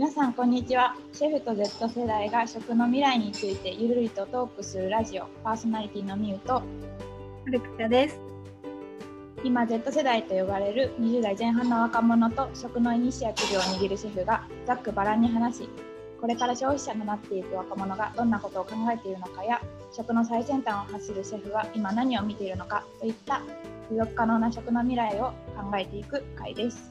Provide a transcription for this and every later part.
皆さんこんにちは。シェフと Z 世代が食の未来についてゆるりとトークするラジオパーソナリティのみゆと。ルクカです。今 Z 世代と呼ばれる20代前半の若者と食のイニシアチブを握るシェフがざっくばらんに話しこれから消費者となっていく若者がどんなことを考えているのかや食の最先端を走るシェフは今何を見ているのかといった持続可能な食の未来を考えていく回です、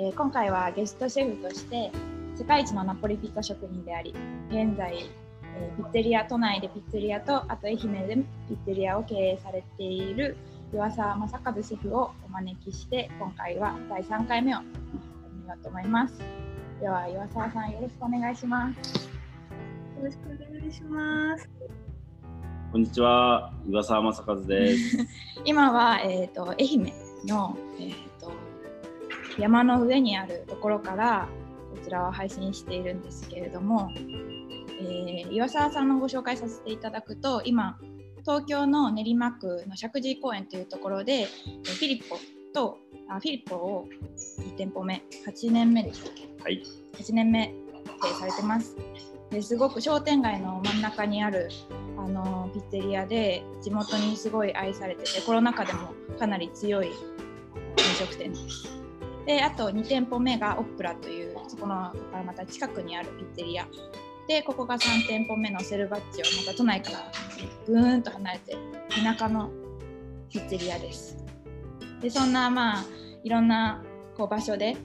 えー今回はゲストシェフとして世界一のナポリピッツァ職人であり現在、えーピッツェリア都内でピッツェリアとあと愛媛でピッツェリアを経営されている岩沢正和シェフをお招きして今回は第3回目を始めようと思いますでは岩沢さんよろしくお願いしますよろしくお願いします。こんにちは、岩沢正和です。今は、えー、と愛媛の、えー、と山の上にあるところからこちらを配信しているんですけれども、えー岩沢さんのご紹介させていただくと今東京の練馬区の石神井公園というところでえーフィリッポとあフィリッポを1店舗目8年目でしたっけ？はい、8年目経営されてます。ですごく商店街の真ん中にあるあのピッツェリアで地元にすごい愛されててコロナ禍でもかなり強い飲食店です。であと2店舗目がオプラというそこのからまた近くにあるピッツェリアでここが3店舗目のセルバッチオまた都内からぐーんと離れて田舎のピッツェリアです。でそんなまあいろんなこう場所で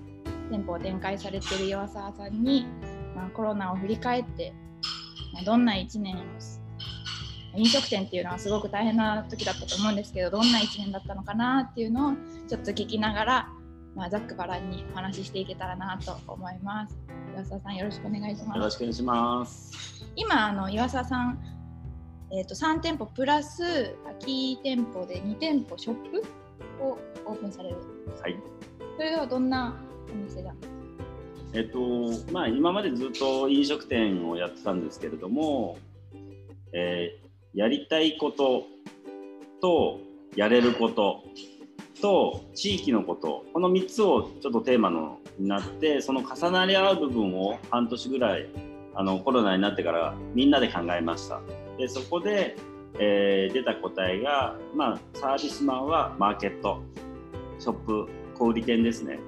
店舗を展開されている岩沢さんに、まあ、コロナを振り返って、まあどんな1年を飲食店っていうのはすごく大変な時だったと思うんですけどどんな1年だったのかなっていうのをちょっと聞きながら、まあ、ざっくばらんにお話ししていけたらなと思います。岩沢さんよろしくお願いしよます。ろしくお願いします。今あの岩沢さん、えー、と3店舗プラス空き店舗で2店舗ショップをオープンされるはい。それではどんなお店なんですかえっと、まあ、今までずっと飲食店をやってたんですけれども。えーやりたいこと。と、やれること。と、地域のこと。この3つをちょっとテーマのになって、その重なり合う部分を半年ぐらい。あのコロナになってからみんなで考えました。でそこで、えー出た答えが、まあ、サービスマンはマーケットショップ小売店ですね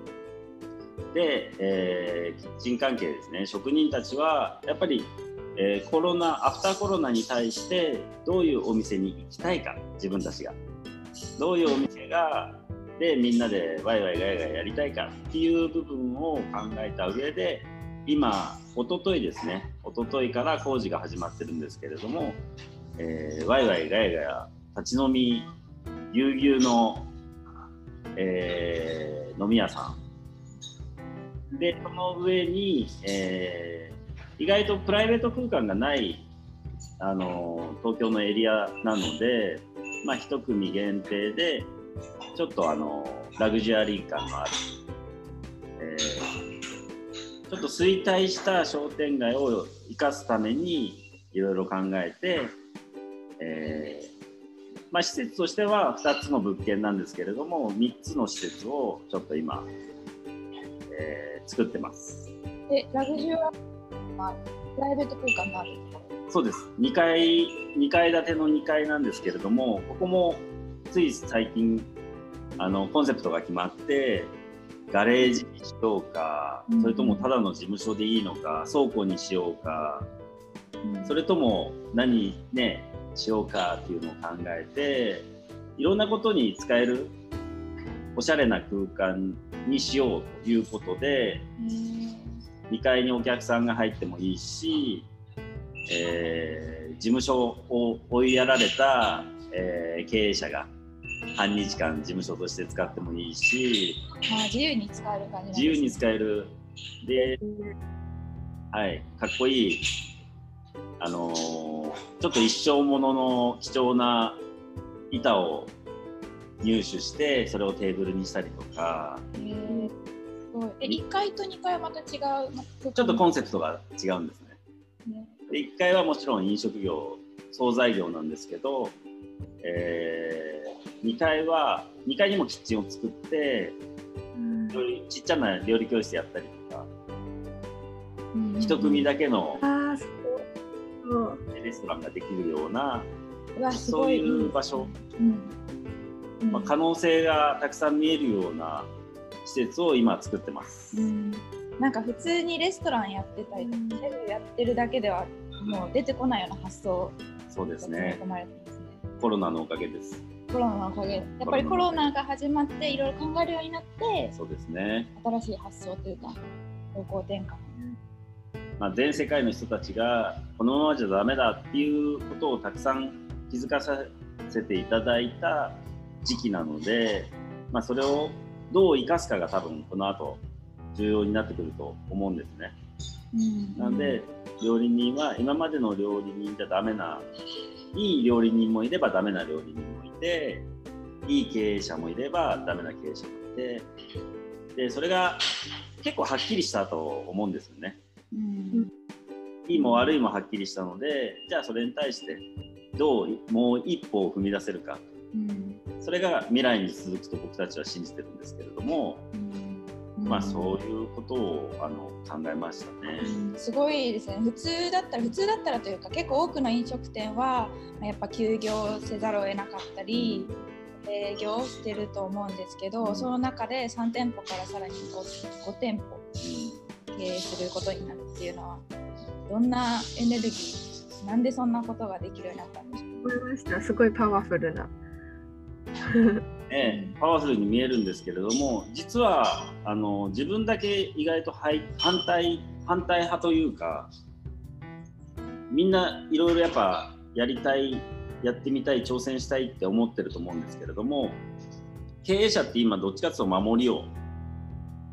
で、えーキッチン関係ですね職人たちはやっぱり、えーコロナアフターコロナに対してどういうお店に行きたいか自分たちがどういうお店がでみんなでワイワイガヤガヤやりたいかっていう部分を考えた上で今一昨日ですね一昨日から工事が始まってるんですけれども、えーワイワイガヤガヤ立ち飲みぎゅうぎゅうの、えー飲み屋さん。でその上に、えー意外とプライベート空間がないあの東京のエリアなので、まあ、一組限定でちょっとあのラグジュアリー感のある、えーちょっと衰退した商店街を生かすためにいろいろ考えて、えーまあ、施設としては2つの物件なんですけれども3つの施設をちょっと今、えー作ってます。でラグジュアはプライベート空間がある？そうです。2階 ,2 階建ての2階なんですけれどもここもつい最近あのコンセプトが決まってガレージにしようかうん。それともただの事務所でいいのか倉庫にしようかうん。それとも何ねしようかっていうのを考えていろんなことに使えるおしゃれな空間にしようということで2階にお客さんが入ってもいいし、えー事務所を追いやられた、えー経営者が半日間事務所として使ってもいいしまあ、自由に使える感じなんです自由に使える。で、はい、かっこいい、あのーちょっと一生ものの貴重な板を入手してそれをテーブルにしたりとか。え1階と2階はまた違うまちょっとコンセプトが違うんですね。ねで1階はもちろん飲食業惣菜業なんですけど、え2階は2階にもキッチンを作ってうん。ちっちゃな料理教室やったりとかうん一組だけの。レストランができるようなそうごい。いう場所、うん。うん。まあ、可能性がたくさん見えるような施設を今作ってます。うんなんか普通にレストランやってたりとか、シェフやってるだけではもう出てこないような発想そうですね込まれてますね。コロナのおかげです。コロナのおかげでやっぱりコロナが始まっていろいろ考えるようになってそうですね。新しい発想というか方向転換。まあ、全世界の人たちがこのままじゃダメだっていうことをたくさん気づかさせていただいた時期なので、まあ、それをどう生かすかが多分この後重要になってくると思うんですね。うん。なので料理人は今までの料理人じゃダメないい料理人もいればダメな料理人もいていい経営者もいればダメな経営者もいてでそれが結構はっきりしたと思うんですよね。うん。いいも悪いもはっきりしたのでじゃあそれに対してどうもう一歩を踏み出せるか。うん。それが未来に続くと僕たちは信じてるんですけれども、うんまあそういうことをあの考えましたね。うんすごいですね普通だったら普通だったらというか結構多くの飲食店はまあやっぱ休業せざるを得なかったり営業してると思うんですけど、うんその中で3店舗からさらに 5, 5店舗経営することになるっていうのはどんなエネルギーなんでそんなことができるようになったんでしょう？思いました。すごいパワフルな。ね、パワフルに見えるんですけれども実はあの自分だけ意外とはい反対反対派というかみんないろいろやっぱやりたいやってみたい挑戦したいって思ってると思うんですけれども経営者って今どっちかというと守りを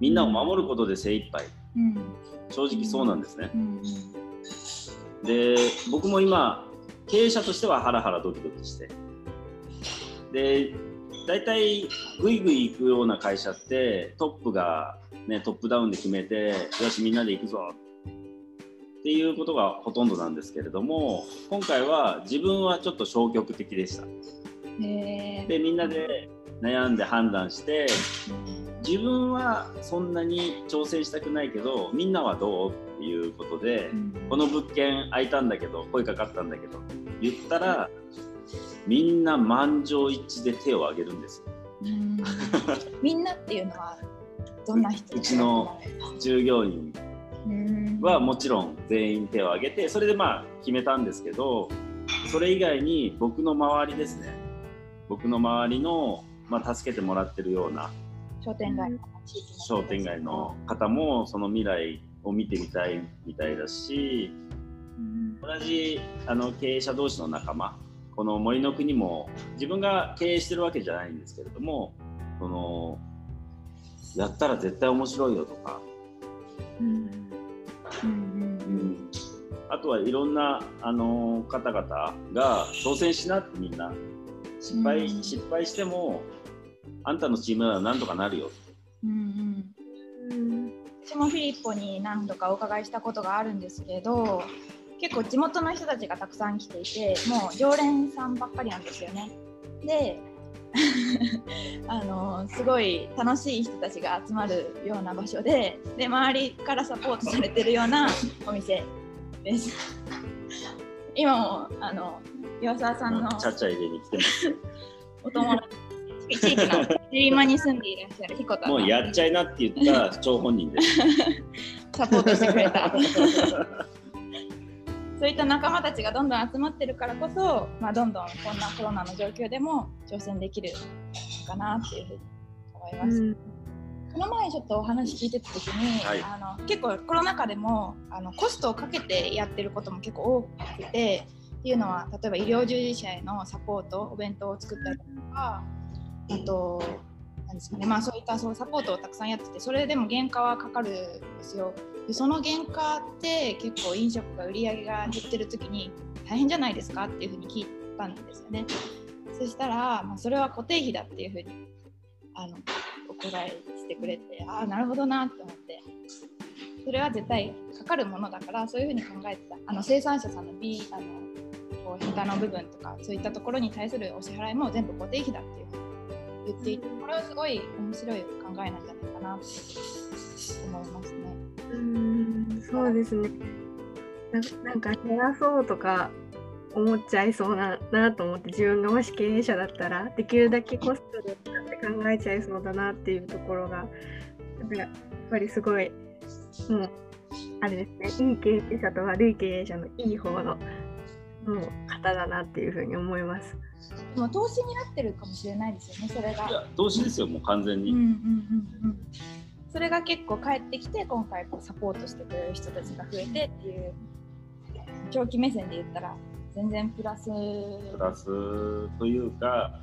みんなを守ることで精一杯。うん。正直そうなんですね。うん。で僕も今経営者としてはハラハラドキドキして。で大体グイグイ行くような会社ってトップが、ね、トップダウンで決めてよしみんなで行くぞ。っていうことがほとんどなんですけれども今回は自分はちょっと消極的でした。でみんなで悩んで判断して自分はそんなに挑戦したくないけどみんなはどうっていうことでうん。この物件空いたんだけど声かかったんだけど言ったらみんな満場一致で手を挙げるんです。ん。みんなっていうのはどんな人う。ちの従業員うん。はもちろん全員手を挙げてそれでまあ決めたんですけどそれ以外に僕の周りですね。僕の周りの、まあ、助けてもらってるような商店街の商店街の方もその未来を見てみたいみたいだしうん。同じあの経営者同士の仲間この森の国も自分が経営してるわけじゃないんですけれどもそのやったら絶対面白いよとか、うんうんうんあとはいろんなあの方々が挑戦しなってみんな。失敗,、うん。失敗してもあんたのチームならなんとかなるよ。うんうん。うん。私もフィリッポに何度かお伺いしたことがあるんですけど結構地元の人たちがたくさん来ていてもう常連さんばっかりなんですよね。で あのすごい楽しい人たちが集まるような場所でで周りからサポートされてるようなお店です。今もあの岩沢さんのちゃちゃ入れに来てますお友達地域の練馬に住んでいらっしゃる彦田もうやっちゃいなって言った張本人です サポートしてくれた そういった仲間たちがどんどん集まってるからこそ、まあ、どんどんこんなコロナの状況でも挑戦できるのかなっていうふうに思います。うんこの前ちょっとお話聞いてた時に、はいあの結構コロナ禍でもあのコストをかけてやってることも結構多くてっていうのは例えば医療従事者へのサポートお弁当を作ったりとかあとんですかね。まあそういったそのサポートをたくさんやっててそれでも原価はかかるんですよ。でその原価って結構飲食が売り上げが減ってる時に大変じゃないですかっていうふうに聞いたんですよね。そしたら、まあ、それは固定費だっていうふうにあのお答えしてくれてああなるほどなって思って。それは絶対かかるものだからそういうふうに考えてた。あの生産者さんの B あのこう下の部分とかそういったところに対するお支払いも全部固定費だっていうふうに言っていてこれはすごい面白い考えなんじゃないかなって思いますね。うんそうですねななんか減らそうとか思っちゃいそうななと思って自分がもし経営者だったらできるだけコストで使って考えちゃいそうだなっていうところがやっぱりすごいもうあれですねいい経営者と悪い経営者のいい方のもう方だなっていうふうに思います。でも投資になってるかもしれないですよね、それがい。や投資ですよもう完全に、うんうんうんうん。それが結構帰ってきて今回こうサポートしてくれる人たちが増えてっていう長期目線で言ったら全然プラス。プラスというか、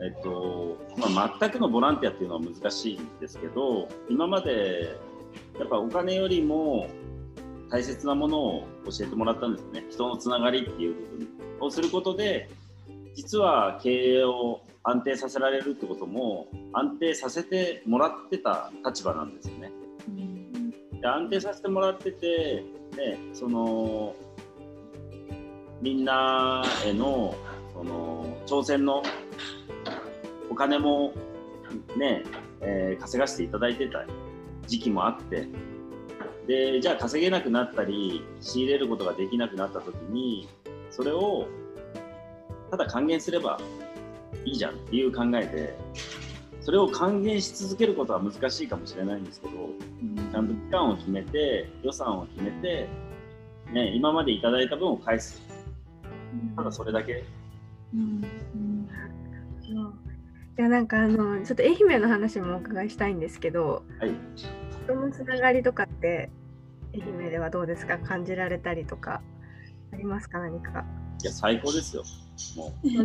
えっとまあ、全くのボランティアっていうのは難しいんですけど今までやっぱお金よりも大切なものを教えてもらったんですね人のつながりっていう部分をすることで実は経営を安定させられるってことも安定させてもらってた立場なんですよね。うんで安定させてもらってて、ね、そのみんなへのその挑戦のお金もね、えー稼がせていただいてた時期もあってでじゃあ稼げなくなったり仕入れることができなくなった時にそれをただ還元すればいいじゃんっていう考えでそれを還元し続けることは難しいかもしれないんですけどちゃんと期間を決めて予算を決めて、ね、今までいただいた分を返す。ただそれだけ。うんいやなん。かあのちょっと愛媛の話もお伺いしたいん。ですけどはい人のつながりとかって愛媛ではどうですか感じられたりとかありますか何かいや最高ですよ。もう。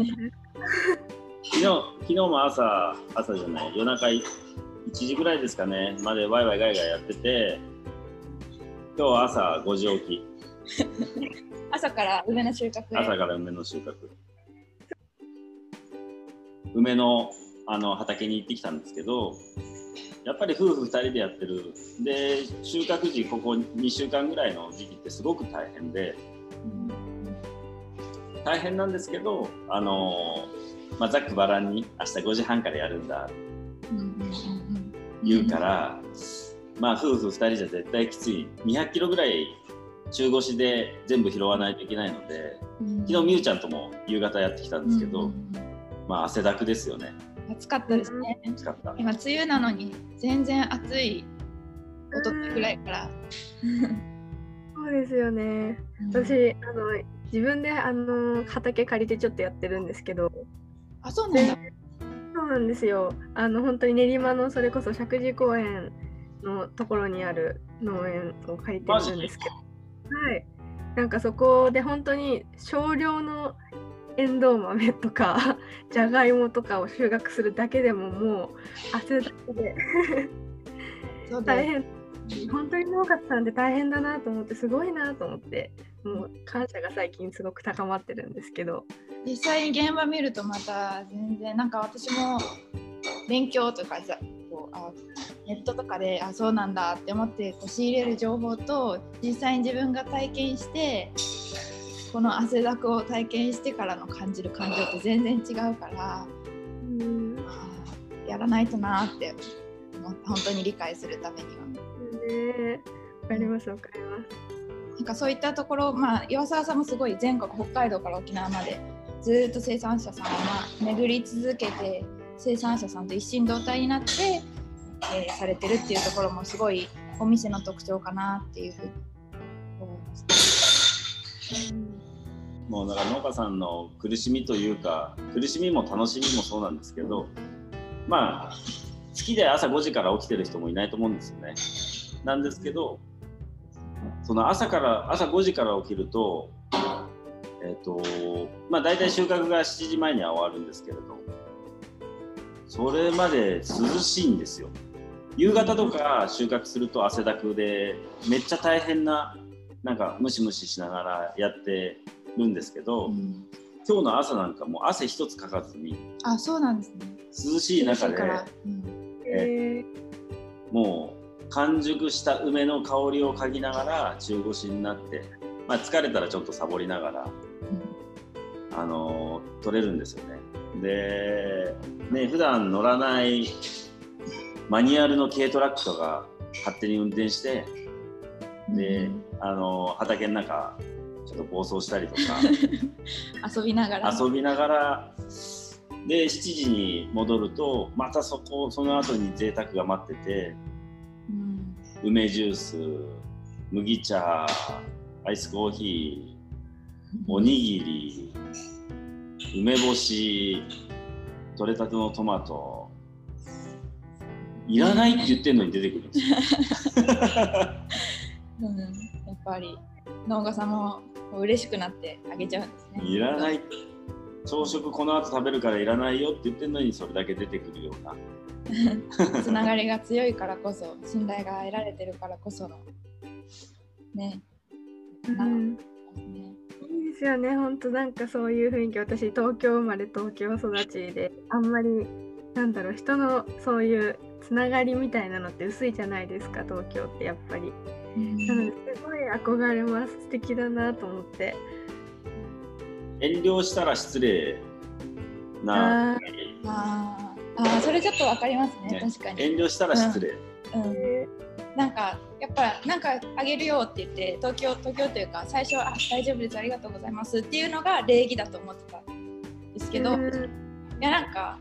昨日昨日も朝朝じゃない夜中1時ぐらいですかね。までワイワイガイガイやってて今日は朝5時起き。朝から梅の収穫へ。朝から梅の収穫。梅のあの畑に行ってきたんですけどやっぱり夫婦2人でやってる。で収穫時ここ2週間ぐらいの時期ってすごく大変で大変なんですけどあの、まあ、ざっくばらんに明日5時半からやるんだうんうんうん言うから、まあ夫婦2人じゃ絶対きつい。200キロぐらい中腰で全部拾わないといけないのでうん。昨日みゆちゃんとも夕方やってきたんですけど、まあ汗だくですよね。うん暑かったですね。暑かった。今梅雨なのに全然暑いおとといぐらいから。そうですよね。私あの自分であの畑借りてちょっとやってるんですけど。あそうなんだ。そうなんですよ。あの本当に練馬のそれこそ石神井公園のところにある農園を借りてるんですけど。はい。なんかそこで本当に少量のエンドウ豆とか じゃがいもとかを収穫するだけでももう汗だくで。大変本当に農家さんって大変だなと思ってすごいなと思ってもう感謝が最近すごく高まってるんですけど実際に現場見るとまた全然なんか私も勉強とかさこうあネットとかであそうなんだって思ってこう仕入れる情報と実際に自分が体験してこの汗だくを体験してからの感じる感情って全然違うからうんやらないとなって本当に理解するためには。ねわかりますわかりますなんかそういったところ、まあ、岩沢さんもすごい全国北海道から沖縄までずーっと生産者さんをまあ巡り続けて生産者さんと一心同体になって、えーされてるっていうところもすごいお店の特徴かなっていうふうに思います。もうだから農家さんの苦しみというか苦しみも楽しみもそうなんですけどまあ好きで朝5時から起きてる人もいないと思うんですよね。なんですけどその朝から朝5時から起きるとえっ、とまあ大体収穫が7時前には終わるんですけれどそれまで涼しいんですよ。夕方とか収穫すると汗だくでめっちゃ大変ななんかムシムシしながらやってるんですけど、うん今日の朝なんかもう汗一つかかずにあそうなんですね。涼しい中でうんえもう完熟した梅の香りを嗅ぎながら中腰になって、まあ、疲れたらちょっとサボりながら、あのー取れるんですよね。でね普段乗らないマニュアルの軽トラックとか勝手に運転してで、あの畑の中ちょっと暴走したりとか 遊びながら。遊びながらで7時に戻るとまたそこその後に贅沢が待っててうん梅ジュース麦茶アイスコーヒーおにぎり梅干し取れたてのトマトいらないって言ってんのに出てくるんですよ。うん、やっぱり農家さんも嬉しくなってあげちゃうんですね。いらない朝食この後食べるからいらないよって言ってんのにそれだけ出てくるような つながりが強いからこそ信頼が得られてるからこそのね。うん。ねいいですよね、本当なんかそういう雰囲気、私、東京生まれ、東京育ちで、あんまり、なんだろう、人のそういうつながりみたいなのって薄いじゃないですか、東京ってやっぱり。なので、すごい憧れます、素敵だなと思って。遠慮したら失礼なああーあーそれちょっとわかりますね。ね。確かに、遠慮したら失礼、うん、なんかやっぱなんかあげるよって言って東京東京というか最初はあ大丈夫ですありがとうございますっていうのが礼儀だと思ってたんですけど、いやなんか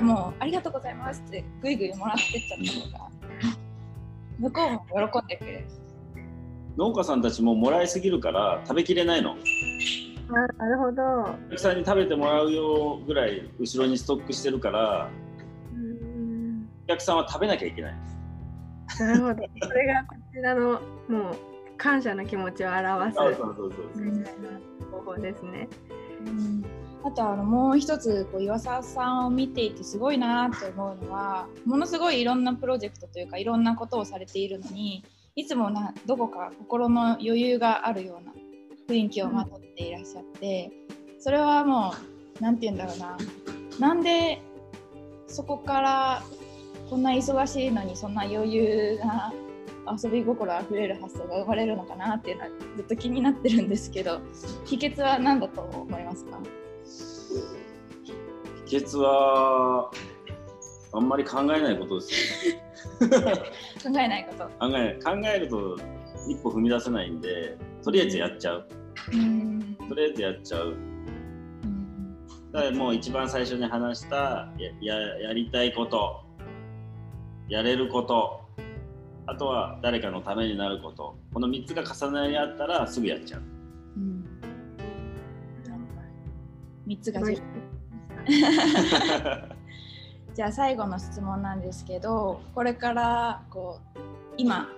もうありがとうございますってぐいぐいもらってっちゃった方が向こうも喜んでくれる。農家さんたちももらいすぎるから食べきれないのあなるほど。お客さんに食べてもらうよぐらい後ろにストックしてるからうんお客さんは食べなきゃいけないなるほど。それがこちらのもう感謝の気持ちを表すそうそうそうそうみたいな方法ですね。うんあとあのもう一つこう岩沢さんを見ていてすごいなって思うのはものすごいいろんなプロジェクトというかいろんなことをされているのにいつもなどこか心の余裕があるような雰囲気をまとっていらっしゃってそれはもう何て言うんだろうな。なんでそこからこんな忙しいのにそんな余裕な遊び心あふれる発想が生まれるのかなっていうのはずっと気になってるんですけど秘訣は何だと思いますか？秘訣はあんまり考えないことですよ。考えないこと。考え考えると一歩踏み出せないんでとりあえずやっちゃう。うん。とりあえずやっちゃう。だからもう一番最初に話したやややりたいことやれることあとは誰かのためになることこの3つが重なり合ったらすぐやっちゃう。うん。3つが じゃあ最後の質問なんですけどこれからこう今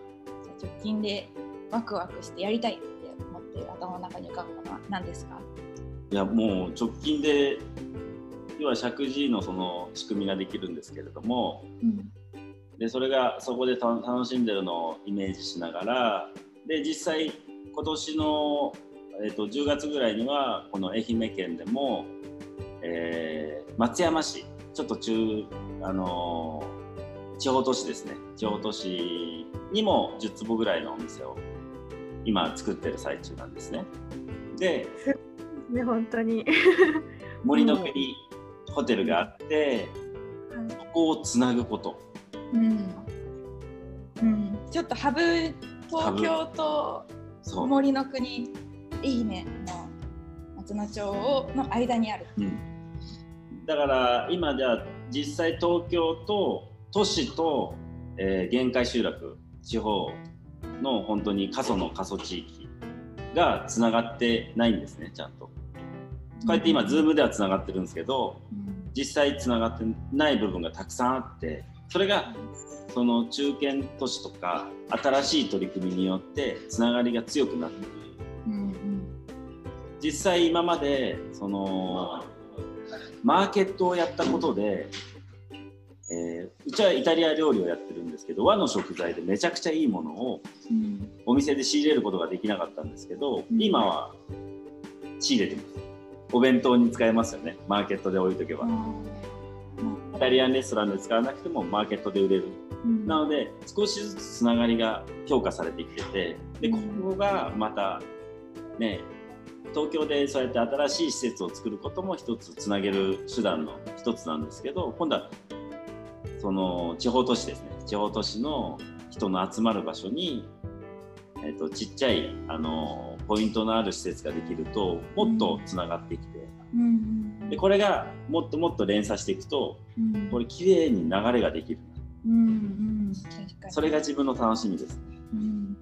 直近でワクワクしてやりたいって思って頭の中に浮かぶものは何ですか？いやもう直近で要は石神井のその仕組みができるんですけれどもうん。でそれがそこでた楽しんでるのをイメージしながらで実際今年の、えー、と10月ぐらいにはこの愛媛県でも、えー松山市ちょっと中、あのー地方都市ですね。地方都市にも10坪ぐらいのお店を今作ってる最中なんですね。でね、本当に。森の国ホテルがあってここをつなぐことうんうん、ちょっとハブ東京とそう森の国愛媛の松野町をの間にある。うんだから今じゃあ実際東京と都市と、えー限界集落地方の本当に過疎の過疎地域がつながってないんですねちゃんと。こうやって今 Zoom ではつながってるんですけどうん実際つながってない部分がたくさんあってそれがその中堅都市とか新しい取り組みによってつながりが強くなってくる。うん実際今までそのマーケットをやったことで、えーうちはイタリア料理をやっけど和の食材でめちゃくちゃいいものをうん。お店で仕入れることができなかったんですけど、うん。今は仕入れてます。お弁当に使えますよね。マーケットで置いとけば、イタリアンレストランで使わなくてもマーケットで売れる。うん。なので少しずつつながりが強化されてきててでここがまたね東京でそうやって新しい施設を作ることも一つつなげる手段の一つなんですけど今度はその地方都市ですね地方都市の人の集まる場所に、えー、とちっちゃい、あのポイントのある施設ができるともっとつながってきて、うんうんでこれがもっともっと連鎖していくとうん。これ綺麗に流れができる。うんうん。それが自分の楽しみです。ね。うん。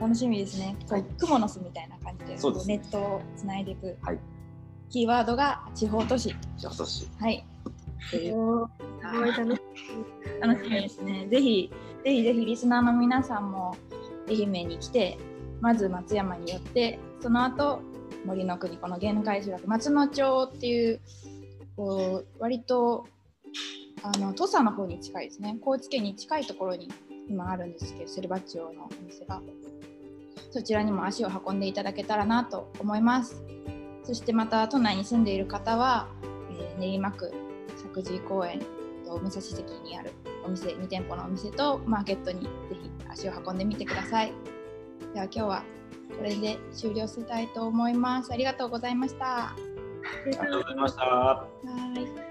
楽しみですね。はい。クモの巣みたいな感じで、そうですネットをつないでいく。はい。キーワードが地方都市。今年はい。というおーすごい楽し楽しみですね。ぜひ、ぜひぜひリスナーの皆さんも愛媛に来て、まず松山に寄って、その後森の国、この限界集落、松野町っていう、こう割とあの土佐の方に近いですね。高知県に近いところに今あるんですけど、セルバッチオのお店が。そちらにも足を運んでいただけたらなと思います。そしてまた都内に住んでいる方は、えー練馬区石神井公園と武蔵関にあるお店2店舗のお店とマーケットにぜひ足を運んでみてください。では今日はこれで終了したいと思います。ありがとうございました。ありがとうございました。はい。